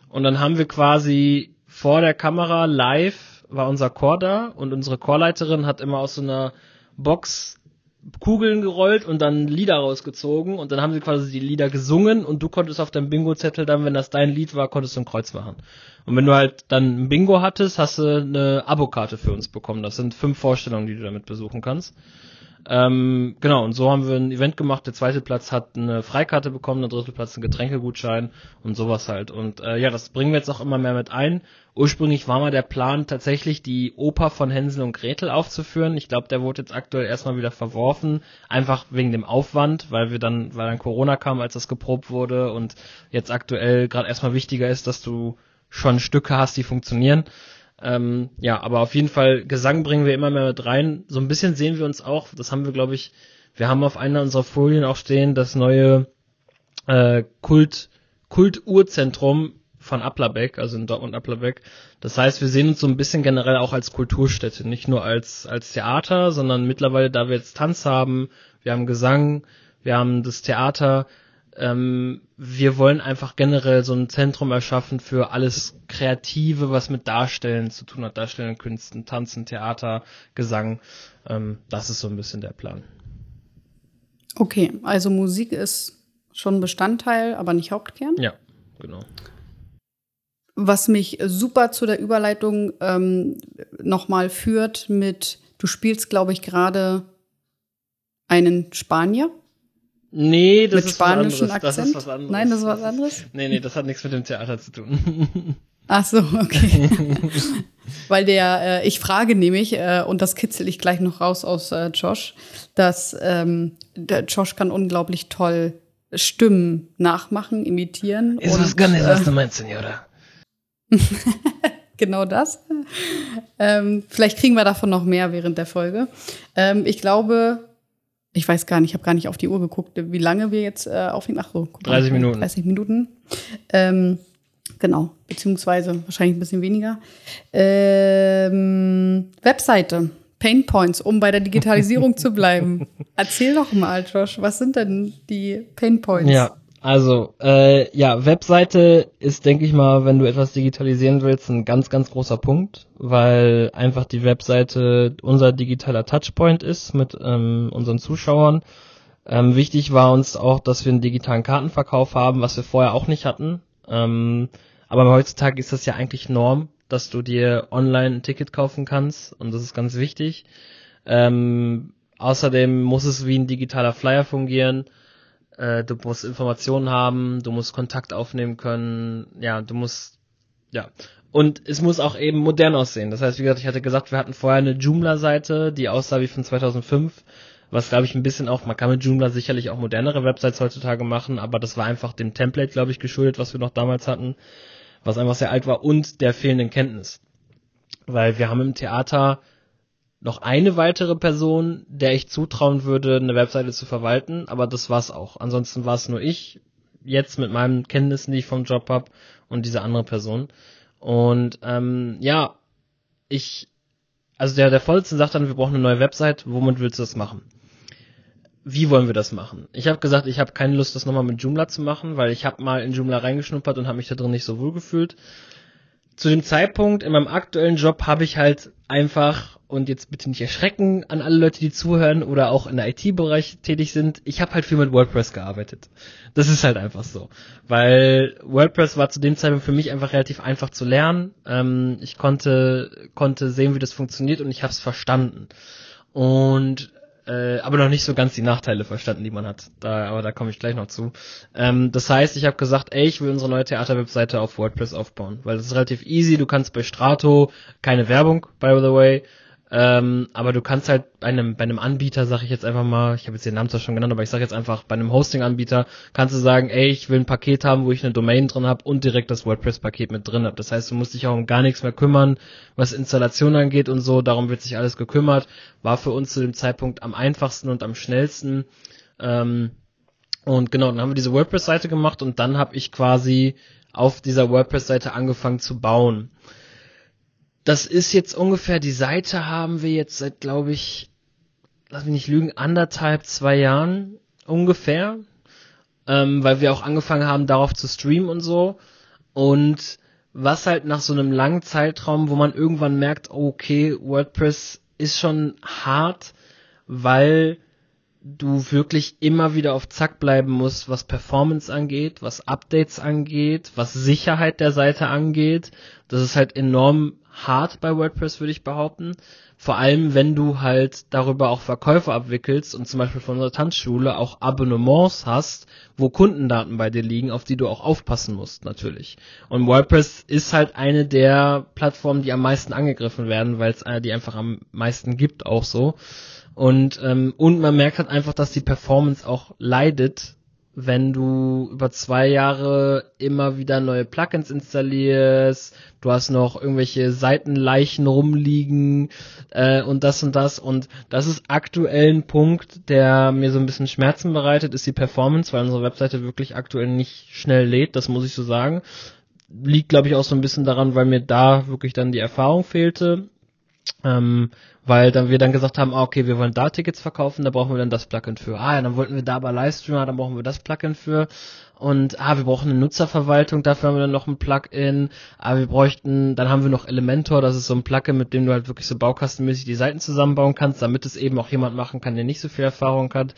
und dann haben wir quasi vor der Kamera live war unser Chor da und unsere Chorleiterin hat immer aus so einer Box Kugeln gerollt und dann Lieder rausgezogen und dann haben sie quasi die Lieder gesungen und du konntest auf deinem Bingo-Zettel dann, wenn das dein Lied war, konntest du ein Kreuz machen. Und wenn du halt dann ein Bingo hattest, hast du eine Abokarte für uns bekommen. Das sind fünf Vorstellungen, die du damit besuchen kannst. Ähm, genau, und so haben wir ein Event gemacht. Der zweite Platz hat eine Freikarte bekommen, der dritte Platz einen Getränkegutschein und sowas halt. Und äh, ja, das bringen wir jetzt auch immer mehr mit ein. Ursprünglich war mal der Plan, tatsächlich die Oper von Hänsel und Gretel aufzuführen. Ich glaube, der wurde jetzt aktuell erstmal wieder verworfen, einfach wegen dem Aufwand, weil wir dann, weil dann Corona kam, als das geprobt wurde und jetzt aktuell gerade erstmal wichtiger ist, dass du schon Stücke hast, die funktionieren. Ähm, ja, aber auf jeden Fall, Gesang bringen wir immer mehr mit rein. So ein bisschen sehen wir uns auch, das haben wir, glaube ich, wir haben auf einer unserer Folien auch stehen, das neue äh, Kult, Kulturzentrum von Applerbeck, also in Dortmund Applerbeck. Das heißt, wir sehen uns so ein bisschen generell auch als Kulturstätte, nicht nur als, als Theater, sondern mittlerweile, da wir jetzt Tanz haben, wir haben Gesang, wir haben das Theater, ähm, wir wollen einfach generell so ein Zentrum erschaffen für alles Kreative, was mit Darstellen zu tun hat, Darstellen, Künsten, Tanzen, Theater, Gesang. Ähm, das ist so ein bisschen der Plan. Okay, also Musik ist schon Bestandteil, aber nicht Hauptkern? Ja, genau. Was mich super zu der Überleitung ähm, nochmal führt mit, du spielst, glaube ich, gerade einen Spanier. Nee, das mit ist spanischen was Akzent? Das ist was anderes. Nein, das ist was anderes? Nee, nee, das hat nichts mit dem Theater zu tun. Ach so, okay. Weil der, äh, ich frage nämlich, äh, und das kitzel ich gleich noch raus aus äh, Josh, dass ähm, der Josh kann unglaublich toll Stimmen nachmachen, imitieren. Ist was gar nicht, was du meinst, Senora. genau das. Ähm, vielleicht kriegen wir davon noch mehr während der Folge. Ähm, ich glaube, ich weiß gar nicht, ich habe gar nicht auf die Uhr geguckt, wie lange wir jetzt äh, aufnehmen. Ach so, 30 mal, Minuten. 30 Minuten. Ähm, genau, beziehungsweise wahrscheinlich ein bisschen weniger. Ähm, Webseite. Pain Points, um bei der Digitalisierung zu bleiben. Erzähl doch mal, Josh, was sind denn die Pain Points? Ja, also, äh, ja, Webseite ist, denke ich mal, wenn du etwas digitalisieren willst, ein ganz, ganz großer Punkt, weil einfach die Webseite unser digitaler Touchpoint ist mit ähm, unseren Zuschauern. Ähm, wichtig war uns auch, dass wir einen digitalen Kartenverkauf haben, was wir vorher auch nicht hatten. Ähm, aber heutzutage ist das ja eigentlich Norm, dass du dir online ein Ticket kaufen kannst und das ist ganz wichtig. Ähm, außerdem muss es wie ein digitaler Flyer fungieren äh, du musst Informationen haben, du musst Kontakt aufnehmen können, ja, du musst, ja. Und es muss auch eben modern aussehen. Das heißt, wie gesagt, ich hatte gesagt, wir hatten vorher eine Joomla-Seite, die aussah wie von 2005, was glaube ich ein bisschen auch, man kann mit Joomla sicherlich auch modernere Websites heutzutage machen, aber das war einfach dem Template, glaube ich, geschuldet, was wir noch damals hatten, was einfach sehr alt war und der fehlenden Kenntnis. Weil wir haben im Theater noch eine weitere Person, der ich zutrauen würde, eine Webseite zu verwalten, aber das war's auch. Ansonsten war es nur ich, jetzt mit meinen Kenntnissen, die ich vom Job habe, und diese andere Person. Und ähm, ja, ich, also der, der Vorsitzende sagt dann, wir brauchen eine neue Website, womit willst du das machen? Wie wollen wir das machen? Ich habe gesagt, ich habe keine Lust, das nochmal mit Joomla zu machen, weil ich habe mal in Joomla reingeschnuppert und habe mich da drin nicht so wohl gefühlt. Zu dem Zeitpunkt in meinem aktuellen Job habe ich halt einfach und jetzt bitte nicht erschrecken an alle Leute, die zuhören oder auch in der IT-Bereich tätig sind. Ich habe halt viel mit WordPress gearbeitet. Das ist halt einfach so. Weil WordPress war zu dem Zeitpunkt für mich einfach relativ einfach zu lernen. Ähm, ich konnte, konnte sehen, wie das funktioniert und ich habe es verstanden. Und äh, aber noch nicht so ganz die Nachteile verstanden, die man hat. Da, aber da komme ich gleich noch zu. Ähm, das heißt, ich habe gesagt, ey, ich will unsere neue Theaterwebseite auf WordPress aufbauen, weil das ist relativ easy. Du kannst bei Strato keine Werbung, by the way, ähm, aber du kannst halt bei einem, bei einem Anbieter, sag ich jetzt einfach mal, ich habe jetzt den Namen zwar schon genannt, aber ich sage jetzt einfach, bei einem Hosting-Anbieter kannst du sagen, ey, ich will ein Paket haben, wo ich eine Domain drin habe und direkt das WordPress-Paket mit drin habe. Das heißt, du musst dich auch um gar nichts mehr kümmern, was Installation angeht und so. Darum wird sich alles gekümmert. War für uns zu dem Zeitpunkt am einfachsten und am schnellsten. Ähm, und genau, dann haben wir diese WordPress-Seite gemacht und dann habe ich quasi auf dieser WordPress-Seite angefangen zu bauen. Das ist jetzt ungefähr, die Seite haben wir jetzt seit, glaube ich, lass mich nicht lügen, anderthalb, zwei Jahren ungefähr. Ähm, weil wir auch angefangen haben, darauf zu streamen und so. Und was halt nach so einem langen Zeitraum, wo man irgendwann merkt, okay, WordPress ist schon hart, weil du wirklich immer wieder auf Zack bleiben musst, was Performance angeht, was Updates angeht, was Sicherheit der Seite angeht. Das ist halt enorm hart bei WordPress, würde ich behaupten. Vor allem, wenn du halt darüber auch Verkäufe abwickelst und zum Beispiel von unserer Tanzschule auch Abonnements hast, wo Kundendaten bei dir liegen, auf die du auch aufpassen musst, natürlich. Und WordPress ist halt eine der Plattformen, die am meisten angegriffen werden, weil es eine, die einfach am meisten gibt, auch so. Und, ähm, und man merkt halt einfach, dass die Performance auch leidet, wenn du über zwei Jahre immer wieder neue Plugins installierst, du hast noch irgendwelche Seitenleichen rumliegen äh, und das und das und das ist aktuell ein Punkt, der mir so ein bisschen Schmerzen bereitet, ist die Performance, weil unsere Webseite wirklich aktuell nicht schnell lädt, das muss ich so sagen. Liegt, glaube ich, auch so ein bisschen daran, weil mir da wirklich dann die Erfahrung fehlte. Ähm, weil dann wir dann gesagt haben, ah, okay, wir wollen da Tickets verkaufen, da brauchen wir dann das Plugin für. Ah, ja, dann wollten wir da aber Livestreamer, dann brauchen wir das Plugin für. Und ah, wir brauchen eine Nutzerverwaltung, dafür haben wir dann noch ein Plugin. Ah, wir bräuchten, dann haben wir noch Elementor, das ist so ein Plugin, mit dem du halt wirklich so baukastenmäßig die Seiten zusammenbauen kannst, damit es eben auch jemand machen kann, der nicht so viel Erfahrung hat.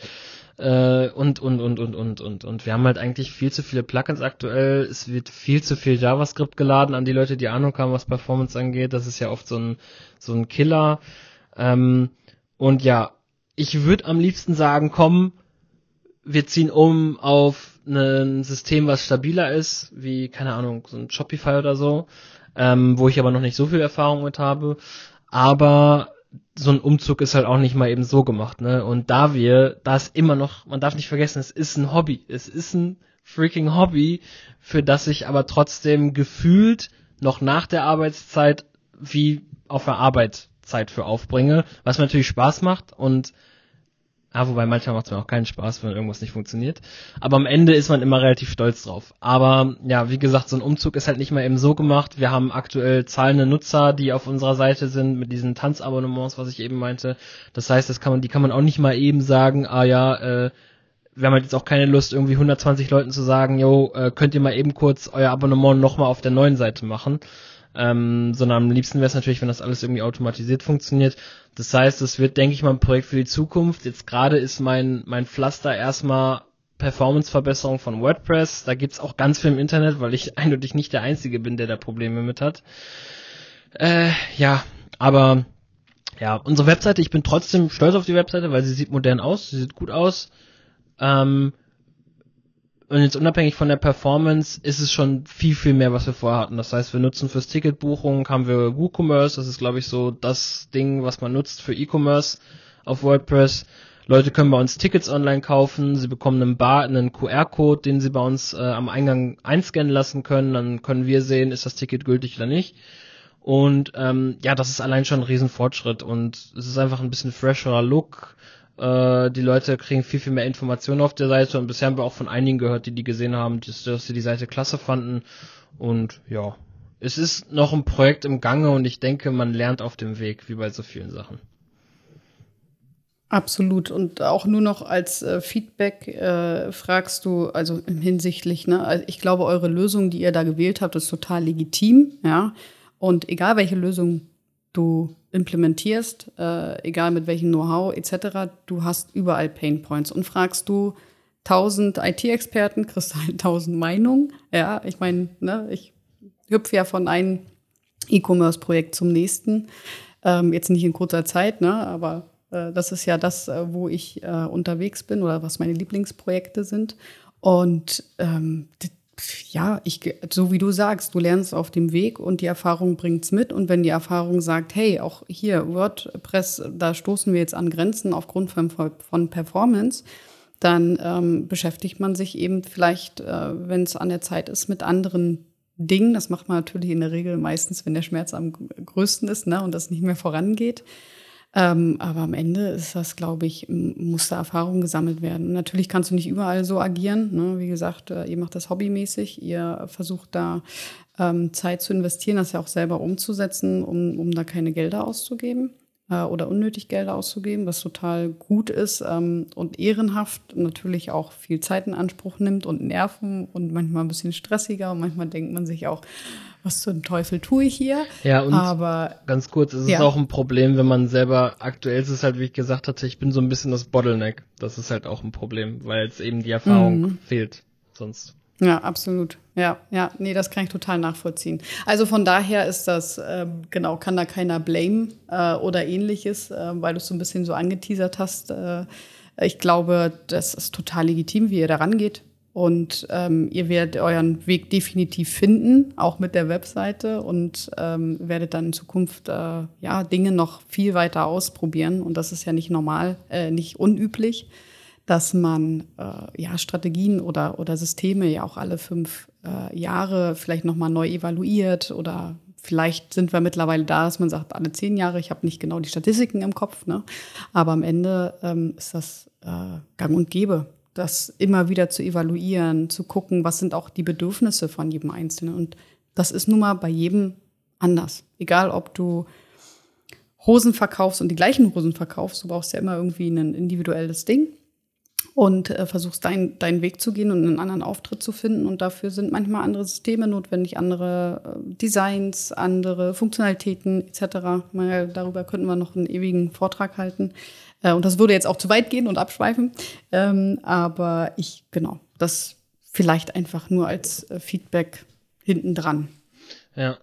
Äh, und, und, und, und, und, und, und. Wir haben halt eigentlich viel zu viele Plugins aktuell. Es wird viel zu viel JavaScript geladen an die Leute, die Ahnung haben, was Performance angeht. Das ist ja oft so ein, so ein Killer. Ähm, und ja, ich würde am liebsten sagen, komm, wir ziehen um auf ein System, was stabiler ist, wie, keine Ahnung, so ein Shopify oder so, ähm, wo ich aber noch nicht so viel Erfahrung mit habe. Aber so ein Umzug ist halt auch nicht mal eben so gemacht, ne? Und da wir, da ist immer noch, man darf nicht vergessen, es ist ein Hobby. Es ist ein freaking Hobby, für das ich aber trotzdem gefühlt noch nach der Arbeitszeit wie auf der Arbeit Zeit für aufbringe, was mir natürlich Spaß macht und ja, wobei manchmal macht es mir auch keinen Spaß, wenn irgendwas nicht funktioniert. Aber am Ende ist man immer relativ stolz drauf. Aber ja, wie gesagt, so ein Umzug ist halt nicht mal eben so gemacht. Wir haben aktuell zahlende Nutzer, die auf unserer Seite sind mit diesen Tanzabonnements, was ich eben meinte. Das heißt, das kann man, die kann man auch nicht mal eben sagen, ah ja, äh, wir haben halt jetzt auch keine Lust, irgendwie 120 Leuten zu sagen, jo, äh, könnt ihr mal eben kurz euer Abonnement nochmal auf der neuen Seite machen ähm, sondern am liebsten wäre es natürlich, wenn das alles irgendwie automatisiert funktioniert. Das heißt, es wird, denke ich mal, ein Projekt für die Zukunft. Jetzt gerade ist mein, mein Pflaster erstmal Performance-Verbesserung von WordPress. Da gibt's auch ganz viel im Internet, weil ich eindeutig nicht der Einzige bin, der da Probleme mit hat. Äh, ja, aber ja, unsere Webseite, ich bin trotzdem stolz auf die Webseite, weil sie sieht modern aus, sie sieht gut aus. Ähm, Und jetzt unabhängig von der Performance ist es schon viel, viel mehr, was wir vorher hatten. Das heißt, wir nutzen fürs Ticketbuchung, haben wir WooCommerce, das ist glaube ich so das Ding, was man nutzt für E-Commerce auf WordPress. Leute können bei uns Tickets online kaufen, sie bekommen einen Bar, einen QR-Code, den sie bei uns äh, am Eingang einscannen lassen können, dann können wir sehen, ist das Ticket gültig oder nicht. Und ähm, ja, das ist allein schon ein Riesenfortschritt und es ist einfach ein bisschen fresherer Look. Äh, die Leute kriegen viel, viel mehr Informationen auf der Seite und bisher haben wir auch von einigen gehört, die die gesehen haben, dass, dass sie die Seite klasse fanden. Und ja, es ist noch ein Projekt im Gange und ich denke, man lernt auf dem Weg, wie bei so vielen Sachen. Absolut. Und auch nur noch als äh, Feedback äh, fragst du, also hinsichtlich, ne, also ich glaube, eure Lösung, die ihr da gewählt habt, ist total legitim, ja. Und egal welche Lösung du implementierst, äh, egal mit welchem Know-how etc., du hast überall Pain Points. Und fragst du tausend IT-Experten, kriegst du halt tausend Meinungen. Ja, ich meine, ne, ich hüpfe ja von einem E-Commerce-Projekt zum nächsten. Ähm, jetzt nicht in kurzer Zeit, ne, aber äh, das ist ja das, äh, wo ich äh, unterwegs bin oder was meine Lieblingsprojekte sind. Und ähm, ja, ich, so wie du sagst, du lernst auf dem Weg und die Erfahrung bringt's mit. Und wenn die Erfahrung sagt, hey, auch hier WordPress, da stoßen wir jetzt an Grenzen aufgrund von, von Performance, dann ähm, beschäftigt man sich eben vielleicht, äh, wenn es an der Zeit ist, mit anderen Dingen. Das macht man natürlich in der Regel meistens, wenn der Schmerz am größten ist ne, und das nicht mehr vorangeht. Ähm, aber am Ende ist das, glaube ich, muss da Erfahrung gesammelt werden. Natürlich kannst du nicht überall so agieren. Ne? Wie gesagt, äh, ihr macht das hobbymäßig, ihr versucht da ähm, Zeit zu investieren, das ja auch selber umzusetzen, um, um da keine Gelder auszugeben äh, oder unnötig Gelder auszugeben, was total gut ist ähm, und ehrenhaft natürlich auch viel Zeit in Anspruch nimmt und Nerven und manchmal ein bisschen stressiger und manchmal denkt man sich auch, was zum Teufel tue ich hier? Ja, und aber ganz kurz, es ja. ist auch ein Problem, wenn man selber, aktuell ist es halt, wie ich gesagt hatte, ich bin so ein bisschen das Bottleneck. Das ist halt auch ein Problem, weil es eben die Erfahrung Mhm. fehlt. Sonst. Ja, absolut. Ja, ja, nee, das kann ich total nachvollziehen. Also von daher ist das, ähm, genau, kann da keiner blame äh, oder ähnliches, äh, weil du es so ein bisschen so angeteasert hast. Äh, ich glaube, das ist total legitim, wie ihr da rangeht. Und ähm, ihr werdet euren Weg definitiv finden, auch mit der Webseite und ähm, werdet dann in Zukunft äh, ja Dinge noch viel weiter ausprobieren. Und das ist ja nicht normal, äh, nicht unüblich, dass man äh, ja Strategien oder oder Systeme ja auch alle fünf äh, Jahre vielleicht noch mal neu evaluiert oder vielleicht sind wir mittlerweile da, dass man sagt alle zehn Jahre. Ich habe nicht genau die Statistiken im Kopf, ne? Aber am Ende ähm, ist das äh, Gang und Gäbe das immer wieder zu evaluieren, zu gucken, was sind auch die Bedürfnisse von jedem Einzelnen. Und das ist nun mal bei jedem anders. Egal, ob du Hosen verkaufst und die gleichen Hosen verkaufst, du brauchst ja immer irgendwie ein individuelles Ding und äh, versuchst dein, deinen Weg zu gehen und einen anderen Auftritt zu finden. Und dafür sind manchmal andere Systeme notwendig, andere äh, Designs, andere Funktionalitäten etc. Mal, darüber könnten wir noch einen ewigen Vortrag halten. Äh, und das würde jetzt auch zu weit gehen und abschweifen. Ähm, aber ich, genau, das vielleicht einfach nur als äh, Feedback hinten dran. Ja.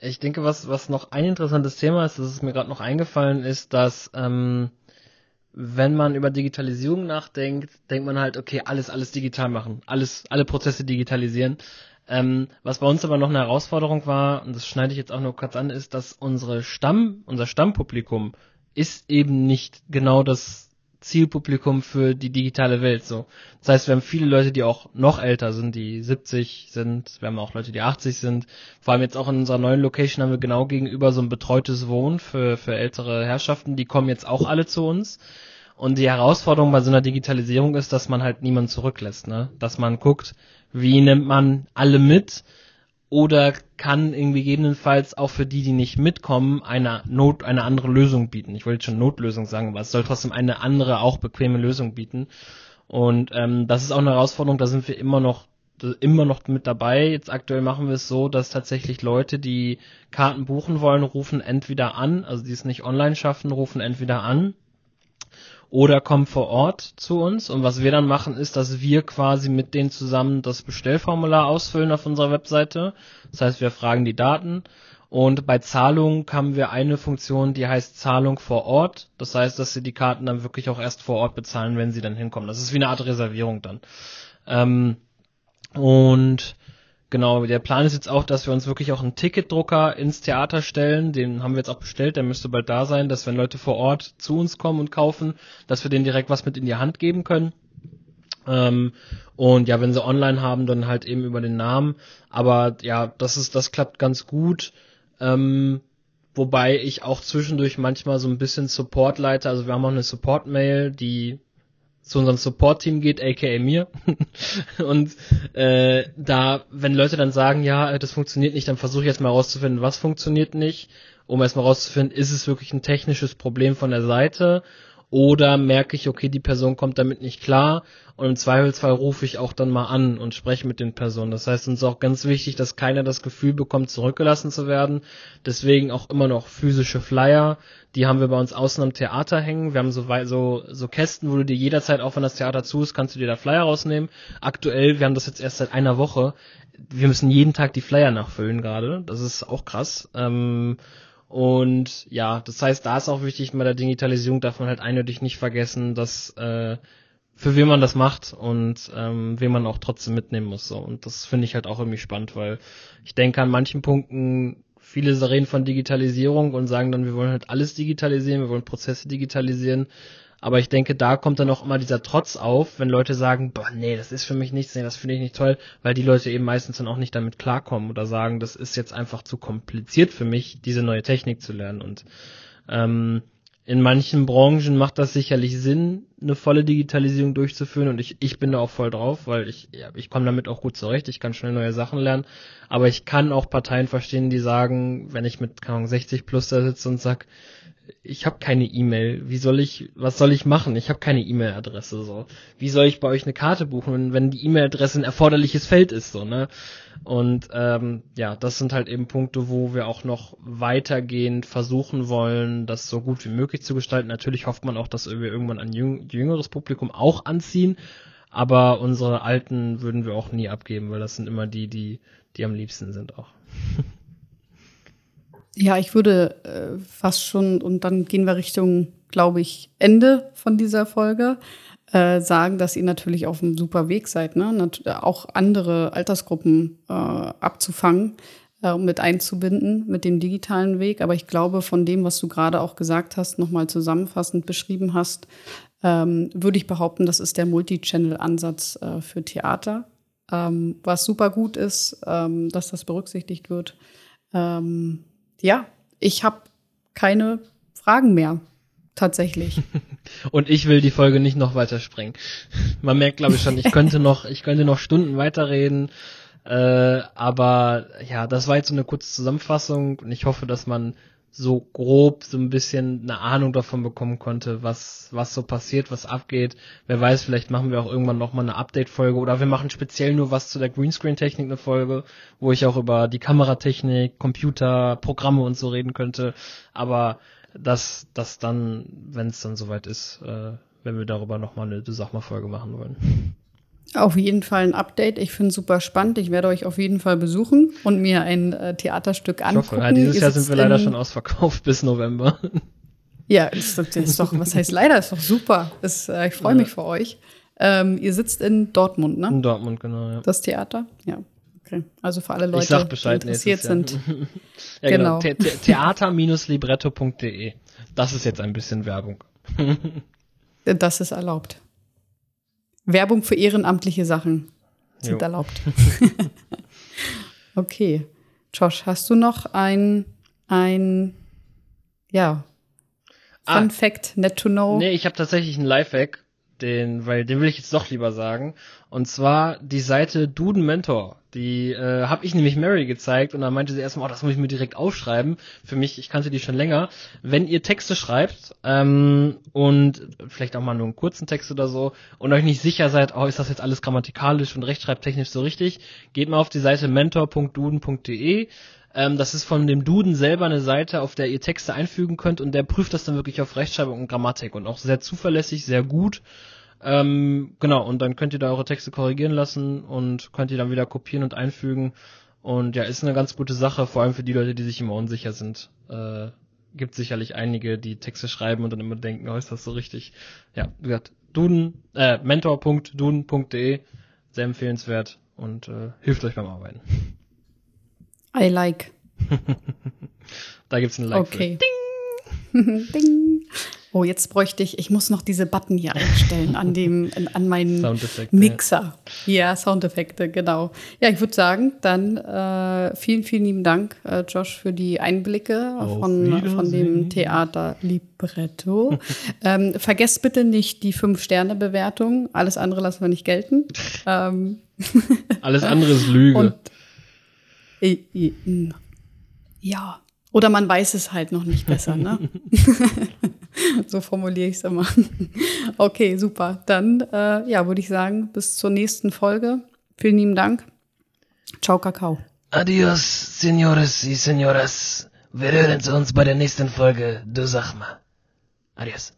Ich denke, was, was noch ein interessantes Thema ist, das ist mir gerade noch eingefallen, ist, dass ähm, wenn man über Digitalisierung nachdenkt, denkt man halt, okay, alles, alles digital machen, alles, alle Prozesse digitalisieren. Ähm, was bei uns aber noch eine Herausforderung war, und das schneide ich jetzt auch nur kurz an, ist, dass unsere Stamm, unser Stammpublikum ist eben nicht genau das Zielpublikum für die digitale Welt. So, das heißt, wir haben viele Leute, die auch noch älter sind, die 70 sind. Wir haben auch Leute, die 80 sind. Vor allem jetzt auch in unserer neuen Location haben wir genau gegenüber so ein betreutes Wohnen für für ältere Herrschaften. Die kommen jetzt auch alle zu uns. Und die Herausforderung bei so einer Digitalisierung ist, dass man halt niemanden zurücklässt, ne? Dass man guckt, wie nimmt man alle mit oder kann irgendwie gegebenenfalls auch für die, die nicht mitkommen, eine Not, eine andere Lösung bieten. Ich wollte schon Notlösung sagen, aber es soll trotzdem eine andere, auch bequeme Lösung bieten. Und ähm, das ist auch eine Herausforderung, da sind wir immer noch immer noch mit dabei. Jetzt aktuell machen wir es so, dass tatsächlich Leute, die Karten buchen wollen, rufen entweder an, also die es nicht online schaffen, rufen entweder an oder kommen vor Ort zu uns. Und was wir dann machen, ist, dass wir quasi mit denen zusammen das Bestellformular ausfüllen auf unserer Webseite. Das heißt, wir fragen die Daten. Und bei Zahlung haben wir eine Funktion, die heißt Zahlung vor Ort. Das heißt, dass sie die Karten dann wirklich auch erst vor Ort bezahlen, wenn sie dann hinkommen. Das ist wie eine Art Reservierung dann. Ähm, Und genau, der Plan ist jetzt auch, dass wir uns wirklich auch einen Ticketdrucker ins Theater stellen. Den haben wir jetzt auch bestellt, der müsste bald da sein, dass wenn Leute vor Ort zu uns kommen und kaufen, dass wir denen direkt was mit in die Hand geben können. Ähm, und ja, wenn sie online haben, dann halt eben über den Namen. Aber ja, das ist, das klappt ganz gut. Ähm, wobei ich auch zwischendurch manchmal so ein bisschen Support leite. Also wir haben auch eine Support-Mail, die zu unserem Support-Team geht, aka mir. und äh, da, wenn Leute dann sagen, ja, das funktioniert nicht, dann versuche ich erstmal rauszufinden, was funktioniert nicht, um erstmal rauszufinden, ist es wirklich ein technisches Problem von der Seite oder merke ich, okay, die Person kommt damit nicht klar und im Zweifelsfall rufe ich auch dann mal an und spreche mit den Personen. Das heißt, uns ist auch ganz wichtig, dass keiner das Gefühl bekommt, zurückgelassen zu werden. Deswegen auch immer noch physische Flyer. Die haben wir bei uns außen am Theater hängen. Wir haben so, so, so Kästen, wo du dir jederzeit, auch wenn das Theater zu ist, kannst du dir da Flyer rausnehmen. Aktuell, wir haben das jetzt erst seit einer Woche. Wir müssen jeden Tag die Flyer nachfüllen gerade. Das ist auch krass. Ähm, und ja, das heißt, da ist auch wichtig, bei der Digitalisierung darf man halt eindeutig nicht vergessen, dass äh, für wen man das macht und ähm, wen man auch trotzdem mitnehmen muss. So. Und das finde ich halt auch irgendwie spannend, weil ich denke an manchen Punkten, viele reden von Digitalisierung und sagen dann, wir wollen halt alles digitalisieren, wir wollen Prozesse digitalisieren. Aber ich denke, da kommt dann auch immer dieser Trotz auf, wenn Leute sagen, boah, nee, das ist für mich nichts, nee, das finde ich nicht toll, weil die Leute eben meistens dann auch nicht damit klarkommen oder sagen, das ist jetzt einfach zu kompliziert für mich, diese neue Technik zu lernen. Und ähm, in manchen Branchen macht das sicherlich Sinn, eine volle Digitalisierung durchzuführen und ich, ich bin da auch voll drauf, weil ich, ja, ich komme damit auch gut zurecht, ich kann schnell neue Sachen lernen, aber ich kann auch Parteien verstehen, die sagen, wenn ich mit keine Ahnung, 60 plus da sitze und sag, ich habe keine E-Mail. Wie soll ich, was soll ich machen? Ich habe keine E-Mail-Adresse so. Wie soll ich bei euch eine Karte buchen, wenn, die E-Mail-Adresse ein erforderliches Feld ist so ne? Und ähm, ja, das sind halt eben Punkte, wo wir auch noch weitergehend versuchen wollen, das so gut wie möglich zu gestalten. Natürlich hofft man auch, dass wir irgendwann ein jüngeres Publikum auch anziehen, aber unsere alten würden wir auch nie abgeben, weil das sind immer die, die die am liebsten sind auch. Ja, ich würde äh, fast schon, und dann gehen wir Richtung, glaube ich, Ende von dieser Folge, äh, sagen, dass ihr natürlich auf einem super Weg seid, ne? auch andere Altersgruppen äh, abzufangen, äh, mit einzubinden mit dem digitalen Weg. Aber ich glaube, von dem, was du gerade auch gesagt hast, nochmal zusammenfassend beschrieben hast, ähm, würde ich behaupten, das ist der Multi-Channel-Ansatz äh, für Theater, ähm, was super gut ist, ähm, dass das berücksichtigt wird. Ähm, ja, ich habe keine Fragen mehr. Tatsächlich. Und ich will die Folge nicht noch weiter sprengen. Man merkt, glaube ich, schon, ich könnte noch, ich könnte noch Stunden weiterreden. Äh, aber ja, das war jetzt so eine kurze Zusammenfassung und ich hoffe, dass man so grob so ein bisschen eine Ahnung davon bekommen konnte, was, was so passiert, was abgeht. Wer weiß, vielleicht machen wir auch irgendwann nochmal eine Update-Folge oder wir machen speziell nur was zu der Greenscreen-Technik eine Folge, wo ich auch über die Kameratechnik, Computer, Programme und so reden könnte. Aber das, das dann, wenn es dann soweit ist, äh, wenn wir darüber nochmal eine, Sachmal-Folge machen wollen. Auf jeden Fall ein Update. Ich finde es super spannend. Ich werde euch auf jeden Fall besuchen und mir ein äh, Theaterstück angucken. Ja, dieses Jahr sind wir leider schon ausverkauft bis November. Ja, das, das ist doch, was heißt leider, ist doch super. Das, äh, ich freue mich für euch. Ähm, ihr sitzt in Dortmund, ne? In Dortmund, genau, ja. Das Theater? Ja. Okay. Also für alle Leute, die interessiert sind. ja, genau. genau. The Theater-libretto.de. Das ist jetzt ein bisschen Werbung. das ist erlaubt. Werbung für ehrenamtliche Sachen sind jo. erlaubt. okay. Josh, hast du noch ein, ein ja, Fun ah, Fact, net to know? Nee, ich habe tatsächlich einen Lifehack den, weil den will ich jetzt doch lieber sagen. Und zwar die Seite Duden Mentor. Die äh, habe ich nämlich Mary gezeigt und dann meinte sie erstmal, oh, das muss ich mir direkt aufschreiben. Für mich, ich kannte die schon länger. Wenn ihr Texte schreibt ähm, und vielleicht auch mal nur einen kurzen Text oder so und euch nicht sicher seid, oh, ist das jetzt alles grammatikalisch und rechtschreibtechnisch so richtig, geht mal auf die Seite mentor.duden.de ähm, das ist von dem Duden selber eine Seite, auf der ihr Texte einfügen könnt und der prüft das dann wirklich auf Rechtschreibung und Grammatik und auch sehr zuverlässig, sehr gut. Ähm, genau, und dann könnt ihr da eure Texte korrigieren lassen und könnt ihr dann wieder kopieren und einfügen. Und ja, ist eine ganz gute Sache, vor allem für die Leute, die sich immer unsicher sind. Äh, gibt sicherlich einige, die Texte schreiben und dann immer denken, oh, ist das so richtig? Ja, wie gesagt, Duden, äh, mentor.duden.de, sehr empfehlenswert und äh, hilft euch beim Arbeiten. I like. da gibt's ein Like. Okay. Ding. Ding. Oh, jetzt bräuchte ich, ich muss noch diese Button hier einstellen an dem, an meinen. Mixer. Ja, Soundeffekte, genau. Ja, ich würde sagen, dann äh, vielen, vielen lieben Dank, äh, Josh, für die Einblicke Auf von, von dem Theater Libretto. ähm, vergesst bitte nicht die Fünf-Sterne-Bewertung. Alles andere lassen wir nicht gelten. ähm, Alles andere ist Lüge. und äh, ja. Oder man weiß es halt noch nicht besser, ne? so formuliere ich es immer. okay, super. Dann, äh, ja, würde ich sagen, bis zur nächsten Folge. Vielen lieben Dank. Ciao, Kakao. Adios, Senores y Señoras. Wir hören uns bei der nächsten Folge. Du sag mal. Adios.